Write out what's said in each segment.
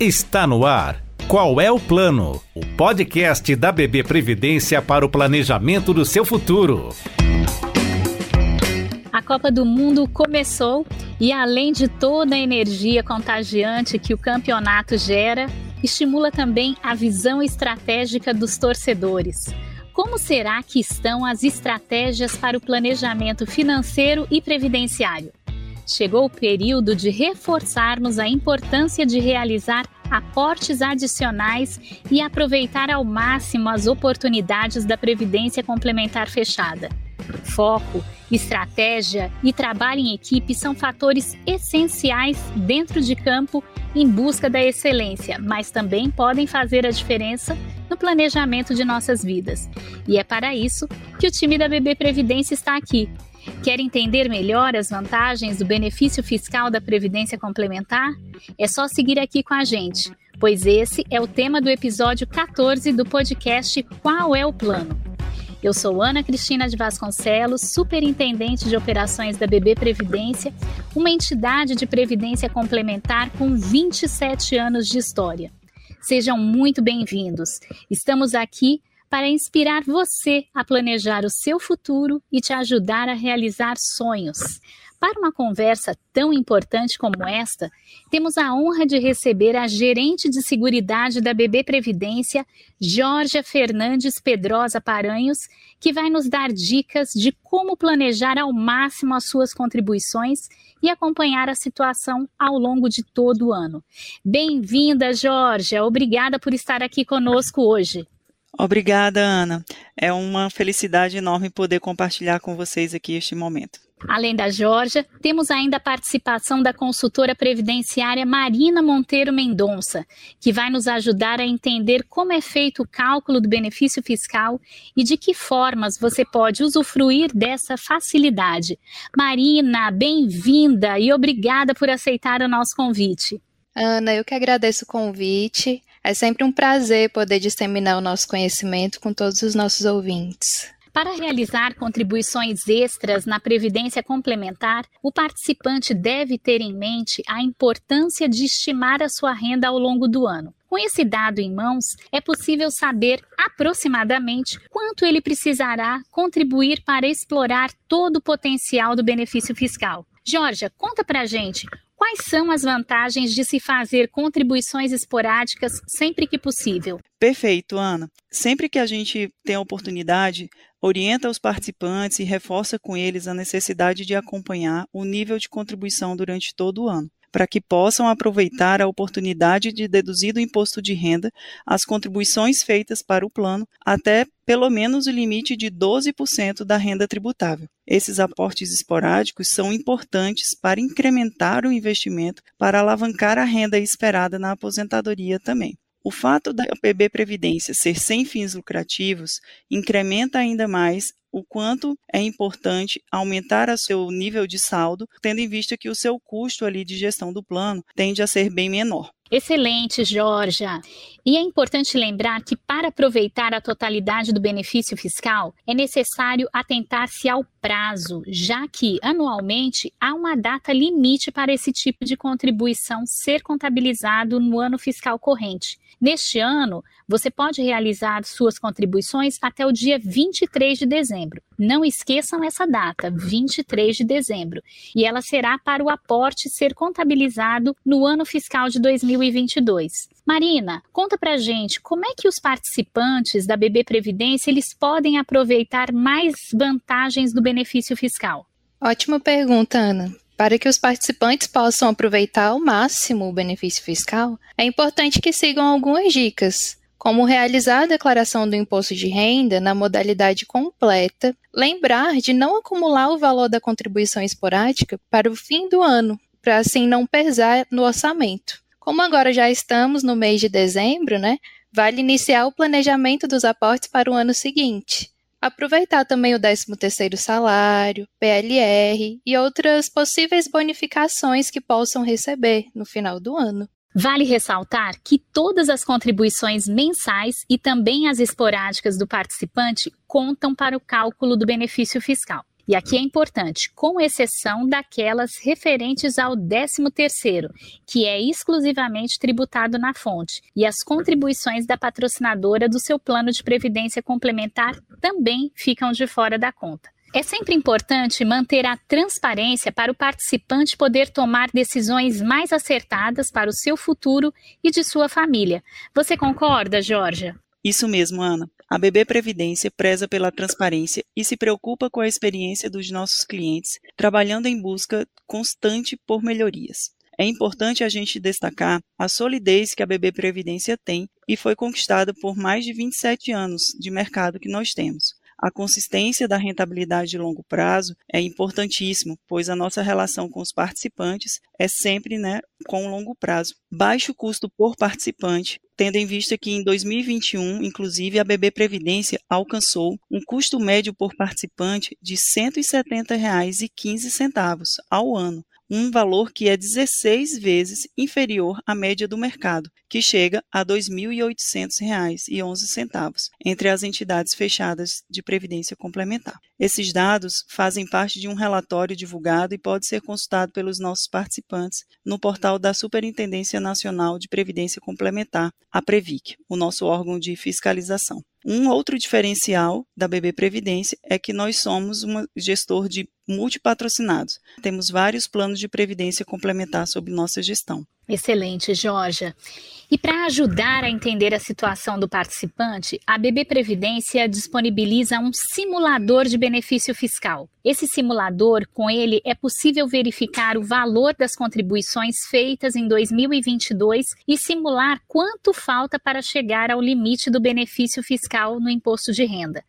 Está no ar. Qual é o plano? O podcast da BB Previdência para o planejamento do seu futuro. A Copa do Mundo começou e, além de toda a energia contagiante que o campeonato gera, estimula também a visão estratégica dos torcedores. Como será que estão as estratégias para o planejamento financeiro e previdenciário? Chegou o período de reforçarmos a importância de realizar aportes adicionais e aproveitar ao máximo as oportunidades da Previdência Complementar Fechada. Foco, estratégia e trabalho em equipe são fatores essenciais dentro de campo em busca da excelência, mas também podem fazer a diferença no planejamento de nossas vidas. E é para isso que o time da BB Previdência está aqui Quer entender melhor as vantagens do benefício fiscal da Previdência Complementar? É só seguir aqui com a gente, pois esse é o tema do episódio 14 do podcast Qual é o Plano? Eu sou Ana Cristina de Vasconcelos, superintendente de operações da BB Previdência, uma entidade de previdência complementar com 27 anos de história. Sejam muito bem-vindos. Estamos aqui para inspirar você a planejar o seu futuro e te ajudar a realizar sonhos. Para uma conversa tão importante como esta, temos a honra de receber a gerente de seguridade da BB Previdência, Georgia Fernandes Pedrosa Paranhos, que vai nos dar dicas de como planejar ao máximo as suas contribuições e acompanhar a situação ao longo de todo o ano. Bem-vinda, Georgia. Obrigada por estar aqui conosco hoje. Obrigada, Ana. É uma felicidade enorme poder compartilhar com vocês aqui este momento. Além da Georgia, temos ainda a participação da consultora previdenciária Marina Monteiro Mendonça, que vai nos ajudar a entender como é feito o cálculo do benefício fiscal e de que formas você pode usufruir dessa facilidade. Marina, bem-vinda e obrigada por aceitar o nosso convite. Ana, eu que agradeço o convite. É sempre um prazer poder disseminar o nosso conhecimento com todos os nossos ouvintes. Para realizar contribuições extras na previdência complementar, o participante deve ter em mente a importância de estimar a sua renda ao longo do ano. Com esse dado em mãos, é possível saber aproximadamente quanto ele precisará contribuir para explorar todo o potencial do benefício fiscal. Georgia, conta pra gente Quais são as vantagens de se fazer contribuições esporádicas sempre que possível? Perfeito, Ana. Sempre que a gente tem a oportunidade, orienta os participantes e reforça com eles a necessidade de acompanhar o nível de contribuição durante todo o ano para que possam aproveitar a oportunidade de deduzir do imposto de renda as contribuições feitas para o plano até pelo menos o limite de 12% da renda tributável. Esses aportes esporádicos são importantes para incrementar o investimento para alavancar a renda esperada na aposentadoria também. O fato da PB Previdência ser sem fins lucrativos incrementa ainda mais o quanto é importante aumentar o seu nível de saldo, tendo em vista que o seu custo ali de gestão do plano tende a ser bem menor. Excelente, Georgia. E é importante lembrar que para aproveitar a totalidade do benefício fiscal, é necessário atentar-se ao prazo, já que anualmente há uma data limite para esse tipo de contribuição ser contabilizado no ano fiscal corrente. Neste ano, você pode realizar suas contribuições até o dia 23 de dezembro. Não esqueçam essa data, 23 de dezembro, e ela será para o aporte ser contabilizado no ano fiscal de 2022. Marina, conta pra gente como é que os participantes da BB Previdência eles podem aproveitar mais vantagens do benefício fiscal. Ótima pergunta, Ana. Para que os participantes possam aproveitar ao máximo o benefício fiscal, é importante que sigam algumas dicas, como realizar a declaração do imposto de renda na modalidade completa, lembrar de não acumular o valor da contribuição esporádica para o fim do ano, para assim não pesar no orçamento. Como agora já estamos no mês de dezembro, né? Vale iniciar o planejamento dos aportes para o ano seguinte. Aproveitar também o 13º salário, PLR e outras possíveis bonificações que possam receber no final do ano. Vale ressaltar que todas as contribuições mensais e também as esporádicas do participante contam para o cálculo do benefício fiscal. E aqui é importante, com exceção daquelas referentes ao 13º, que é exclusivamente tributado na fonte, e as contribuições da patrocinadora do seu plano de previdência complementar também ficam de fora da conta. É sempre importante manter a transparência para o participante poder tomar decisões mais acertadas para o seu futuro e de sua família. Você concorda, Georgia? Isso mesmo, Ana. A BB Previdência preza pela transparência e se preocupa com a experiência dos nossos clientes, trabalhando em busca constante por melhorias. É importante a gente destacar a solidez que a BB Previdência tem e foi conquistada por mais de 27 anos de mercado que nós temos. A consistência da rentabilidade de longo prazo é importantíssimo, pois a nossa relação com os participantes é sempre né, com longo prazo. Baixo custo por participante, tendo em vista que em 2021, inclusive, a BB Previdência alcançou um custo médio por participante de R$ 170,15 ao ano, um valor que é 16 vezes inferior à média do mercado, que chega a R$ 2.800,11 entre as entidades fechadas de previdência complementar. Esses dados fazem parte de um relatório divulgado e pode ser consultado pelos nossos participantes no portal da Superintendência Nacional de Previdência Complementar, a Previc, o nosso órgão de fiscalização. Um outro diferencial da BB Previdência é que nós somos um gestor de multipatrocinados. Temos vários planos de previdência complementar sob nossa gestão. Excelente, Georgia. E para ajudar a entender a situação do participante, a BB Previdência disponibiliza um simulador de benefício fiscal. Esse simulador, com ele, é possível verificar o valor das contribuições feitas em 2022 e simular quanto falta para chegar ao limite do benefício fiscal no imposto de renda.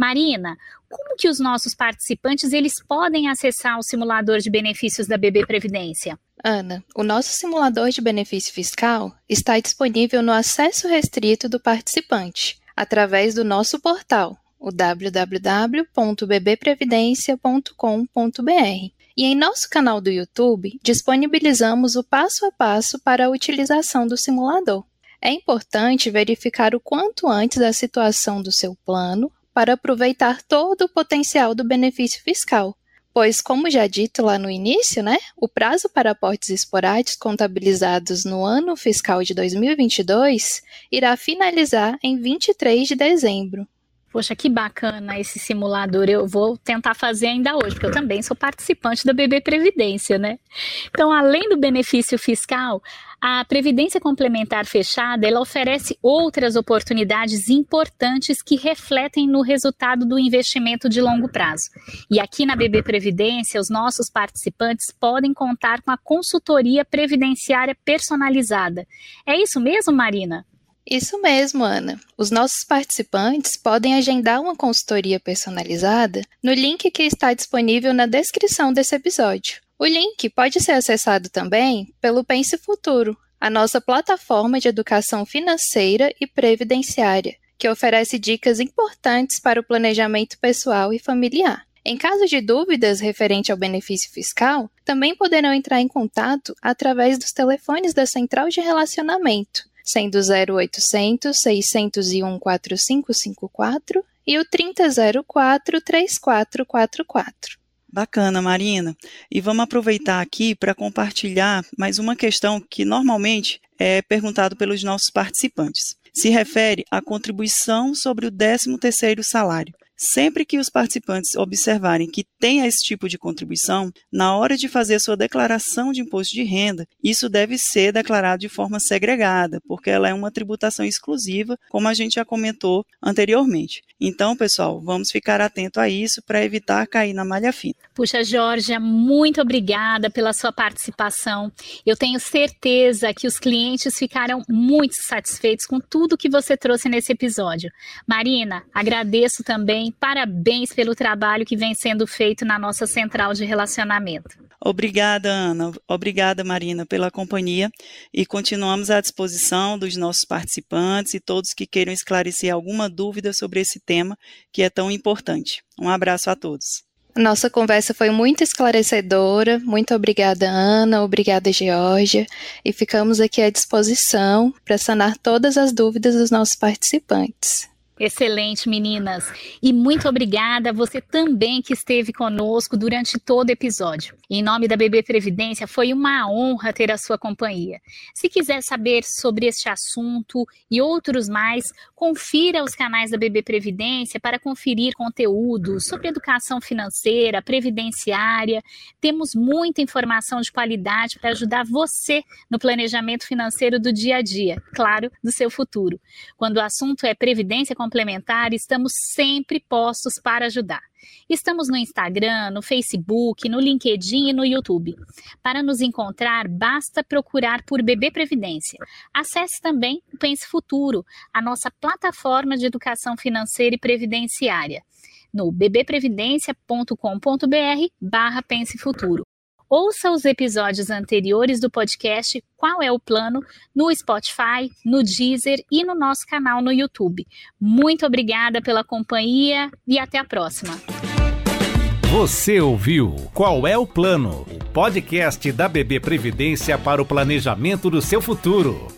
Marina, como que os nossos participantes eles podem acessar o simulador de benefícios da BB Previdência? Ana, o nosso simulador de benefício fiscal está disponível no acesso restrito do participante, através do nosso portal, o www.bbprevidencia.com.br. E em nosso canal do YouTube, disponibilizamos o passo a passo para a utilização do simulador. É importante verificar o quanto antes a situação do seu plano, para aproveitar todo o potencial do benefício fiscal. Pois, como já dito lá no início, né, o prazo para aportes esporádicos contabilizados no ano fiscal de 2022 irá finalizar em 23 de dezembro. Poxa, que bacana esse simulador. Eu vou tentar fazer ainda hoje, porque eu também sou participante da BB Previdência, né? Então, além do benefício fiscal, a Previdência Complementar Fechada, ela oferece outras oportunidades importantes que refletem no resultado do investimento de longo prazo. E aqui na BB Previdência, os nossos participantes podem contar com a consultoria previdenciária personalizada. É isso mesmo, Marina? Isso mesmo, Ana. Os nossos participantes podem agendar uma consultoria personalizada no link que está disponível na descrição desse episódio. O link pode ser acessado também pelo Pense Futuro, a nossa plataforma de educação financeira e previdenciária, que oferece dicas importantes para o planejamento pessoal e familiar. Em caso de dúvidas referente ao benefício fiscal, também poderão entrar em contato através dos telefones da Central de Relacionamento sendo 0800 601 4554 e o 3004 3444. Bacana, Marina. E vamos aproveitar aqui para compartilhar mais uma questão que normalmente é perguntado pelos nossos participantes. Se refere à contribuição sobre o 13º salário. Sempre que os participantes observarem que tem esse tipo de contribuição, na hora de fazer sua declaração de imposto de renda, isso deve ser declarado de forma segregada, porque ela é uma tributação exclusiva, como a gente já comentou anteriormente. Então, pessoal, vamos ficar atento a isso para evitar cair na malha fina. Puxa, Georgia, muito obrigada pela sua participação. Eu tenho certeza que os clientes ficaram muito satisfeitos com tudo que você trouxe nesse episódio. Marina, agradeço também parabéns pelo trabalho que vem sendo feito na nossa central de relacionamento. Obrigada, Ana. Obrigada, Marina, pela companhia. E continuamos à disposição dos nossos participantes e todos que queiram esclarecer alguma dúvida sobre esse tema que é tão importante. Um abraço a todos. Nossa conversa foi muito esclarecedora. Muito obrigada, Ana. Obrigada, Georgia. E ficamos aqui à disposição para sanar todas as dúvidas dos nossos participantes. Excelente, meninas. E muito obrigada a você também que esteve conosco durante todo o episódio. Em nome da BB Previdência, foi uma honra ter a sua companhia. Se quiser saber sobre este assunto e outros mais, confira os canais da BB Previdência para conferir conteúdos sobre educação financeira, previdenciária. Temos muita informação de qualidade para ajudar você no planejamento financeiro do dia a dia, claro, do seu futuro. Quando o assunto é previdência complementar, estamos sempre postos para ajudar. Estamos no Instagram, no Facebook, no LinkedIn e no YouTube. Para nos encontrar, basta procurar por Bebê Previdência. Acesse também o Pense Futuro, a nossa plataforma de educação financeira e previdenciária, no bbprevidencia.com.br barra Pense Futuro. Ouça os episódios anteriores do podcast Qual é o Plano no Spotify, no Deezer e no nosso canal no YouTube. Muito obrigada pela companhia e até a próxima. Você ouviu Qual é o Plano? O podcast da BB Previdência para o planejamento do seu futuro.